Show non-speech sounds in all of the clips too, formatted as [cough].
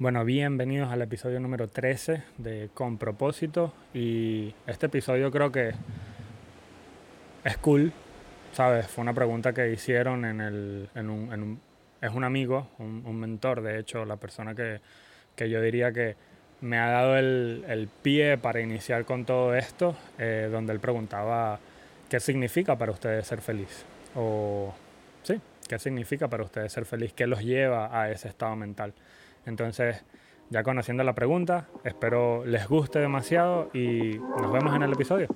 Bueno, bienvenidos al episodio número 13 de Con propósito y este episodio creo que es cool, ¿sabes? Fue una pregunta que hicieron en, el, en, un, en un, Es un amigo, un, mentor, de hecho, la persona que, que, yo diría que me ha dado el, el pie para iniciar con todo esto, eh, donde él preguntaba qué significa para ustedes ser feliz. O, sí, qué significa para ustedes ser feliz, qué los lleva a ese estado mental. Entonces, ya conociendo la pregunta, espero les guste demasiado y nos vemos en el episodio.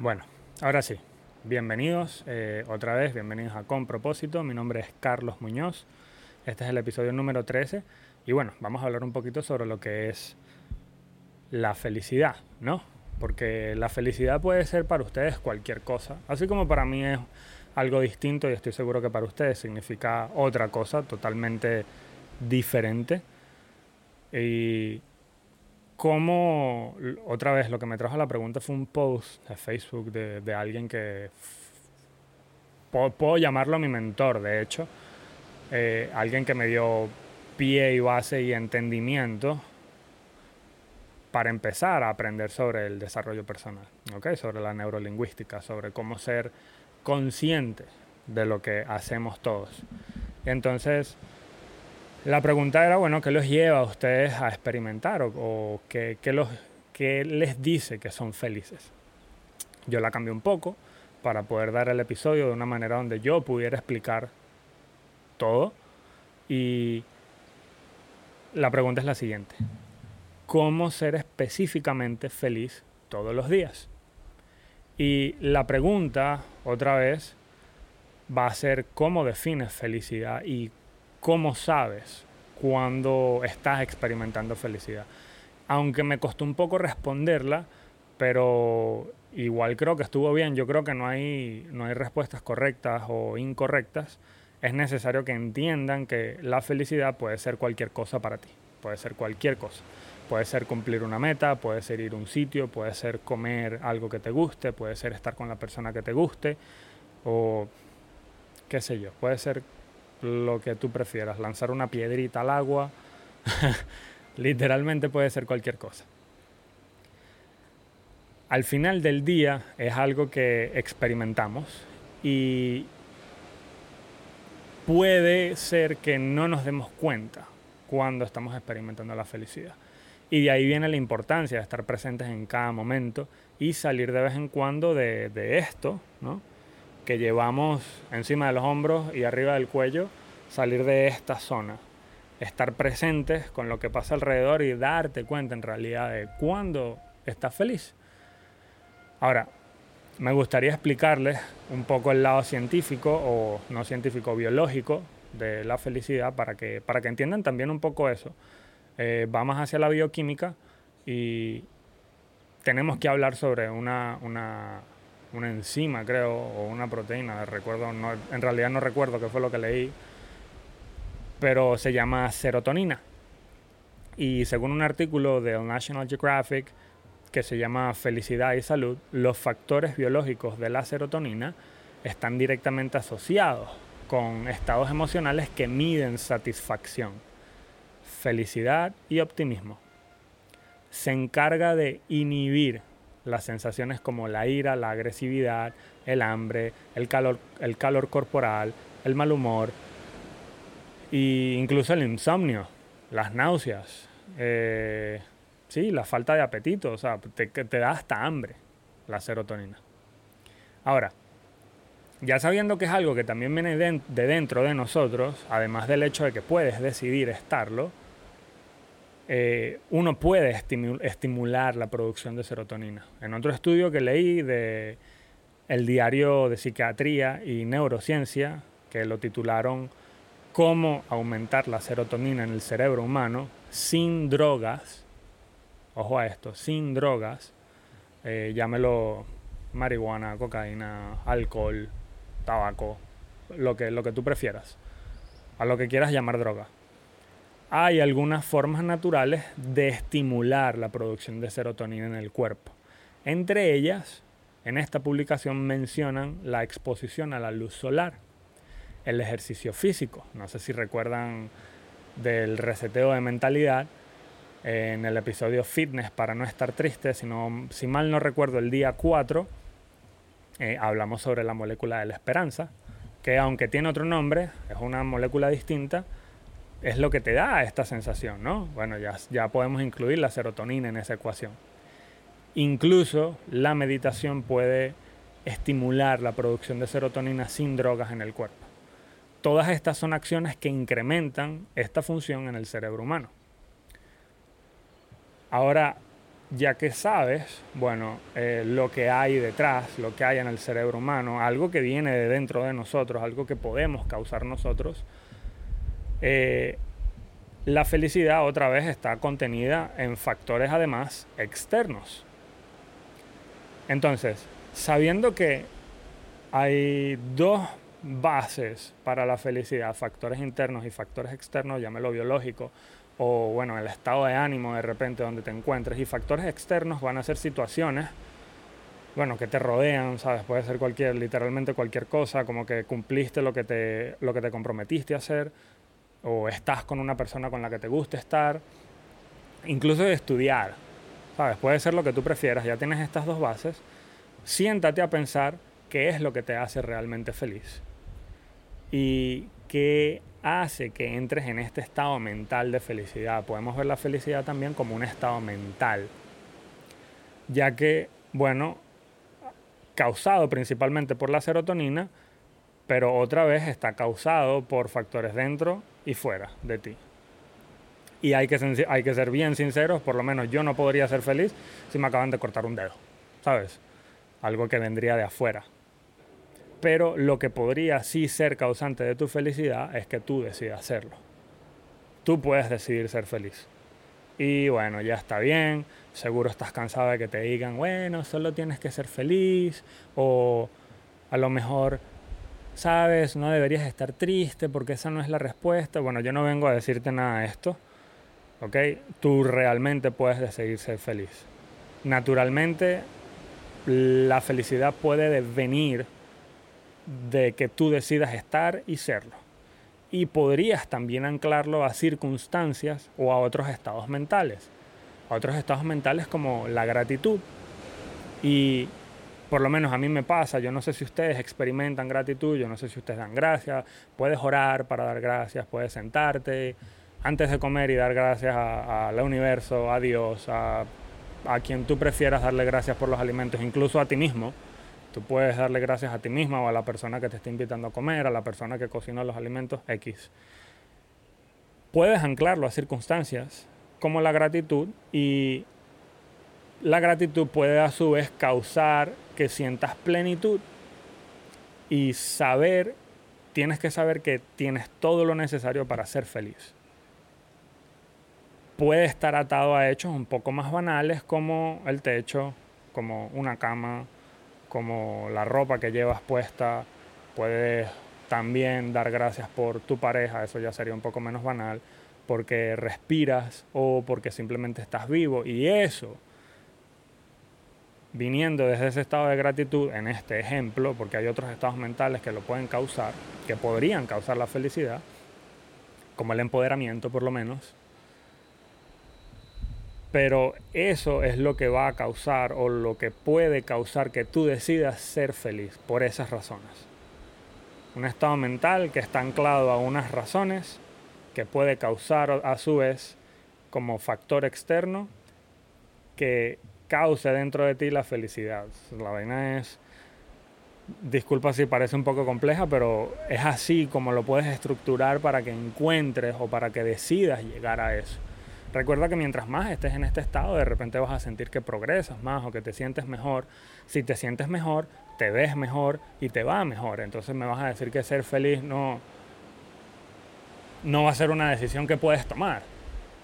Bueno, ahora sí, bienvenidos eh, otra vez, bienvenidos a Con Propósito. Mi nombre es Carlos Muñoz. Este es el episodio número 13 y bueno, vamos a hablar un poquito sobre lo que es la felicidad, ¿no? Porque la felicidad puede ser para ustedes cualquier cosa, así como para mí es algo distinto y estoy seguro que para ustedes significa otra cosa totalmente diferente. Y cómo, otra vez, lo que me trajo a la pregunta fue un post de Facebook de, de alguien que puedo llamarlo mi mentor, de hecho, eh, alguien que me dio pie y base y entendimiento para empezar a aprender sobre el desarrollo personal, ¿okay? sobre la neurolingüística, sobre cómo ser consciente de lo que hacemos todos. Entonces, la pregunta era, bueno, ¿qué los lleva a ustedes a experimentar o, qué, los, qué les dice que son felices? Yo la cambié un poco para poder dar el episodio de una manera donde yo pudiera explicar todo. Y la pregunta es la siguiente. ¿Cómo ser específicamente feliz todos los días? Y la pregunta, otra vez, va a ser cómo defines felicidad y cómo sabes cuando estás experimentando felicidad. Aunque me costó un poco responderla, pero igual creo que estuvo bien. Yo creo que no hay, no hay respuestas correctas o incorrectas es necesario que entiendan que la felicidad puede ser cualquier cosa para ti, puede ser cualquier cosa. Puede ser cumplir una meta, puede ser ir a un sitio, puede ser comer algo que te guste, puede ser estar con la persona que te guste o qué sé yo, puede ser lo que tú prefieras, lanzar una piedrita al agua, [laughs] literalmente puede ser cualquier cosa. Al final del día es algo que experimentamos y puede ser que no nos demos cuenta cuando estamos experimentando la felicidad. Y de ahí viene la importancia de estar presentes en cada momento y salir de vez en cuando de, esto, ¿no? que llevamos encima de los hombros y arriba del cuello, salir de esta zona, estar presentes con lo que pasa alrededor y darte cuenta en realidad de cuándo estás feliz. Ahora, me gustaría explicarles un poco el lado científico o no científico, biológico de la felicidad para que, para que entiendan también un poco eso. Eh, va más hacia la bioquímica y tenemos que hablar sobre una, una, una enzima, creo, o una proteína, recuerdo, no, en realidad no recuerdo qué fue lo que leí, pero se llama serotonina. Y según un artículo del National Geographic, que se llama Felicidad y Salud, los factores biológicos de la serotonina están directamente asociados con estados emocionales que miden satisfacción, felicidad y optimismo. Se encarga de inhibir las sensaciones como la ira, la agresividad, el hambre, el calor, el calor corporal, el mal humor e incluso el insomnio, las náuseas, eh, Sí, la falta de apetito, o sea, te, da hasta hambre la serotonina. Ahora, ya sabiendo que es algo que también viene de, dentro de nosotros, además del hecho de que puedes decidir estarlo, eh, uno puede estimular la producción de serotonina. En otro estudio que leí de el diario de psiquiatría y neurociencia, que lo titularon Cómo aumentar la serotonina en el cerebro humano sin drogas, ojo a esto, sin drogas, eh, llámelo marihuana, cocaína, alcohol, tabaco, lo que, lo que tú prefieras, a lo que quieras llamar droga. hay algunas formas naturales de estimular la producción de serotonina en el cuerpo. Entre ellas, en esta publicación mencionan la exposición a la luz solar, el ejercicio físico. No sé si recuerdan del reseteo de mentalidad en el episodio Fitness para no estar triste, sino, si mal no recuerdo, el día 4 eh, hablamos sobre la molécula de la esperanza, que aunque tiene otro nombre, es una molécula distinta, es lo que te da esta sensación, ¿no? Bueno, ya, ya podemos incluir la serotonina en esa ecuación. Incluso la meditación puede estimular la producción de serotonina sin drogas en el cuerpo. Todas estas son acciones que incrementan esta función en el cerebro humano. Ahora, ya que sabes, bueno, eh, lo que hay detrás, lo que hay en el cerebro humano, algo que viene de dentro de nosotros, algo que podemos causar nosotros, eh, la felicidad otra vez está contenida en factores además externos. Entonces, sabiendo que hay dos bases para la felicidad, factores internos y factores externos, llámelo biológico, o bueno, el estado de ánimo de repente donde te encuentres, y factores externos van a ser situaciones, bueno, que te rodean, ¿sabes? Puede ser cualquier, literalmente cualquier cosa, como que cumpliste lo que te, lo que te comprometiste a hacer, o estás con una persona con la que te guste estar, incluso de estudiar, ¿sabes? Puede ser lo que tú prefieras, ya tienes estas dos bases, siéntate a pensar qué es lo que te hace realmente feliz y qué hace que entres en este estado mental de felicidad. Podemos ver la felicidad también como un estado mental, ya que, bueno, causado principalmente por la serotonina, pero otra vez está causado por factores dentro y fuera de ti. Y hay que, hay que ser bien sinceros, por lo menos yo no podría ser feliz si me acaban de cortar un dedo, ¿sabes? Algo que vendría de afuera. Pero lo que podría sí ser causante de tu felicidad es que tú decidas hacerlo. Tú puedes decidir ser feliz. Y bueno, ya está bien, seguro estás cansado de que te digan, bueno, solo tienes que ser feliz, o a lo mejor sabes, no deberías estar triste porque esa no es la respuesta. Bueno, yo no vengo a decirte nada de esto, ¿ok? Tú realmente puedes decidir ser feliz. Naturalmente, la felicidad puede venir de que tú decidas estar y serlo. Y podrías también anclarlo a circunstancias o a otros estados mentales. A otros estados mentales como la gratitud. Y por lo menos a mí me pasa, yo no sé si ustedes experimentan gratitud, yo no sé si ustedes dan gracias, puedes orar para dar gracias, puedes sentarte antes de comer y dar gracias al universo, a Dios, a, a quien tú prefieras darle gracias por los alimentos, incluso a ti mismo. Tú puedes darle gracias a ti misma o a la persona que te está invitando a comer, a la persona que cocina los alimentos X. Puedes anclarlo a circunstancias como la gratitud y la gratitud puede a su vez causar que sientas plenitud y saber, tienes que saber que tienes todo lo necesario para ser feliz. Puede estar atado a hechos un poco más banales como el techo, como una cama, como la ropa que llevas puesta. Puedes también dar gracias por tu pareja, eso ya sería un poco menos banal, porque respiras o porque simplemente estás vivo y eso viniendo desde ese estado de gratitud, en este ejemplo, porque hay otros estados mentales que lo pueden causar, que podrían causar la felicidad, como el empoderamiento por lo menos, pero eso es lo que va a causar o lo que puede causar que tú decidas ser feliz por esas razones. Un estado mental que está anclado a unas razones que puede causar a su vez como factor externo que cause dentro de ti la felicidad. La vaina es, disculpa si parece un poco compleja, pero es así como lo puedes estructurar para que encuentres o para que decidas llegar a eso. Recuerda que mientras más estés en este estado, de repente vas a sentir que progresas más o que te sientes mejor. Si te sientes mejor, te ves mejor y te va mejor. Entonces me vas a decir que ser feliz no, no va a ser una decisión que puedes tomar,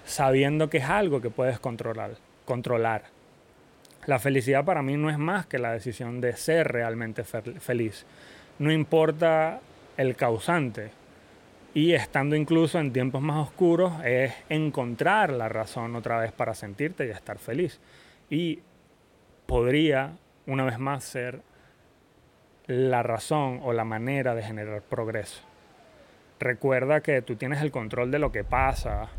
sabiendo que es algo que puedes controlar. controlar. La felicidad para mí no es más que la decisión de ser realmente feliz. No importa el causante. Y estando incluso en tiempos más oscuros es encontrar la razón otra vez para sentirte y estar feliz. Y podría, una vez más, ser la razón o la manera de generar progreso. Recuerda que tú tienes el control de lo que pasa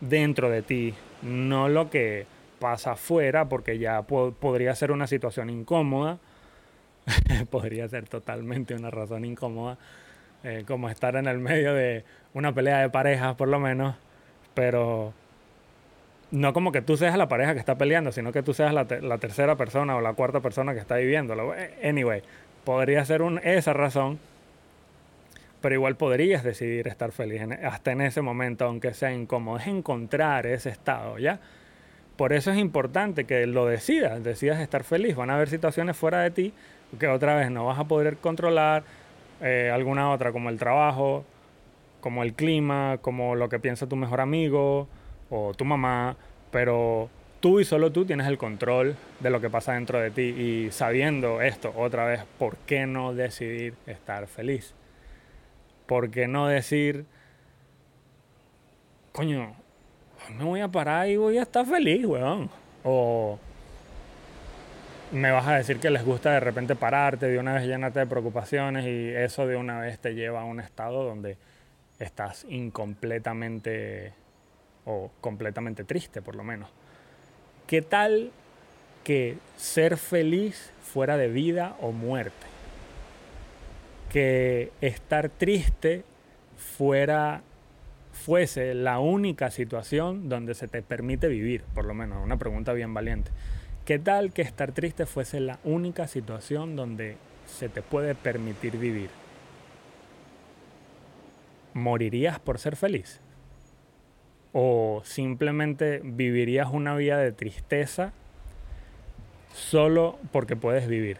dentro de ti, no lo que pasa afuera, porque ya podría ser una situación incómoda, [laughs] podría ser totalmente una razón incómoda, eh, como estar en el medio de una pelea de parejas por lo menos, pero no como que tú seas la pareja que está peleando, sino que tú seas la, tercera persona o la cuarta persona que está viviéndolo. Anyway, podría ser un, esa razón, pero igual podrías decidir estar feliz hasta en ese momento, aunque sea incómodo. Es encontrar ese estado, ¿ya? Por eso es importante que lo decidas, decidas estar feliz. Van a haber situaciones fuera de ti que otra vez no vas a poder controlar, eh, alguna otra como el trabajo, como el clima, como lo que piensa tu mejor amigo, o tu mamá, pero tú y solo tú tienes el control de lo que pasa dentro de ti y sabiendo esto otra vez, ¿por qué no decidir estar feliz? ¿Por qué no decir, coño, me voy a parar y voy a estar feliz, weón? O me vas a decir que les gusta de repente pararte, de una vez llenarte de preocupaciones y eso de una vez te lleva a un estado donde estás incompletamente o completamente triste por lo menos. ¿Qué tal que ser feliz fuera de vida o muerte? Que estar triste fuera fuese la única situación donde se te permite vivir, por lo menos, una pregunta bien valiente. ¿Qué tal que estar triste fuese la única situación donde se te puede permitir vivir? ¿Morirías por ser feliz? o simplemente vivirías una vida de tristeza solo porque puedes vivir.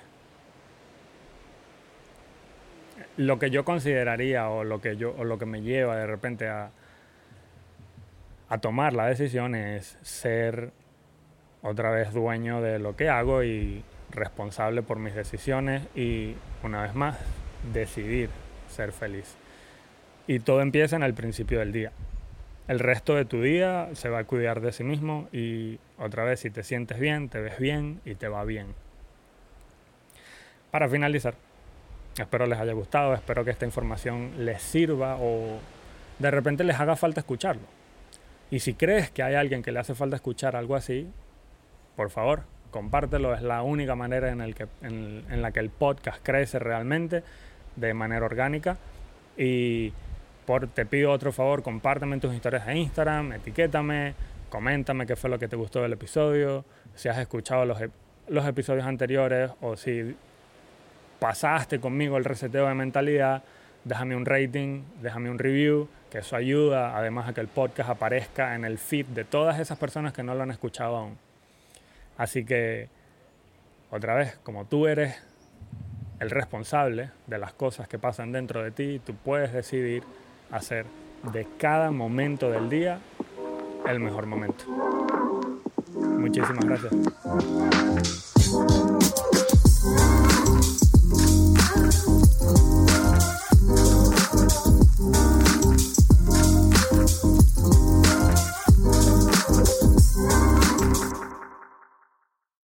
Lo que yo consideraría o lo que, yo, lo que me lleva de repente a, a tomar la decisión es ser otra vez dueño de lo que hago y responsable por mis decisiones y una vez más decidir ser feliz. Y todo empieza en el principio del día el resto de tu día se va a cuidar de sí mismo y otra vez si te sientes bien, te ves bien y te va bien. Para finalizar, espero les haya gustado, espero que esta información les sirva o de repente les haga falta escucharlo. Y si crees que hay alguien que le hace falta escuchar algo así, por favor, compártelo. Es la única manera en, la que el podcast crece realmente de manera orgánica. Y por, te pido otro favor, compárteme tus historias de Instagram, etiquétame, coméntame qué fue lo que te gustó del episodio, si has escuchado los, los episodios anteriores o si pasaste conmigo el reseteo de mentalidad, déjame un rating, déjame un review, que eso ayuda además a que el podcast aparezca en el feed de todas esas personas que no lo han escuchado aún. Así que, otra vez, como tú eres el responsable de las cosas que pasan dentro de ti, tú puedes decidir hacer de cada momento del día el mejor momento. Muchísimas gracias.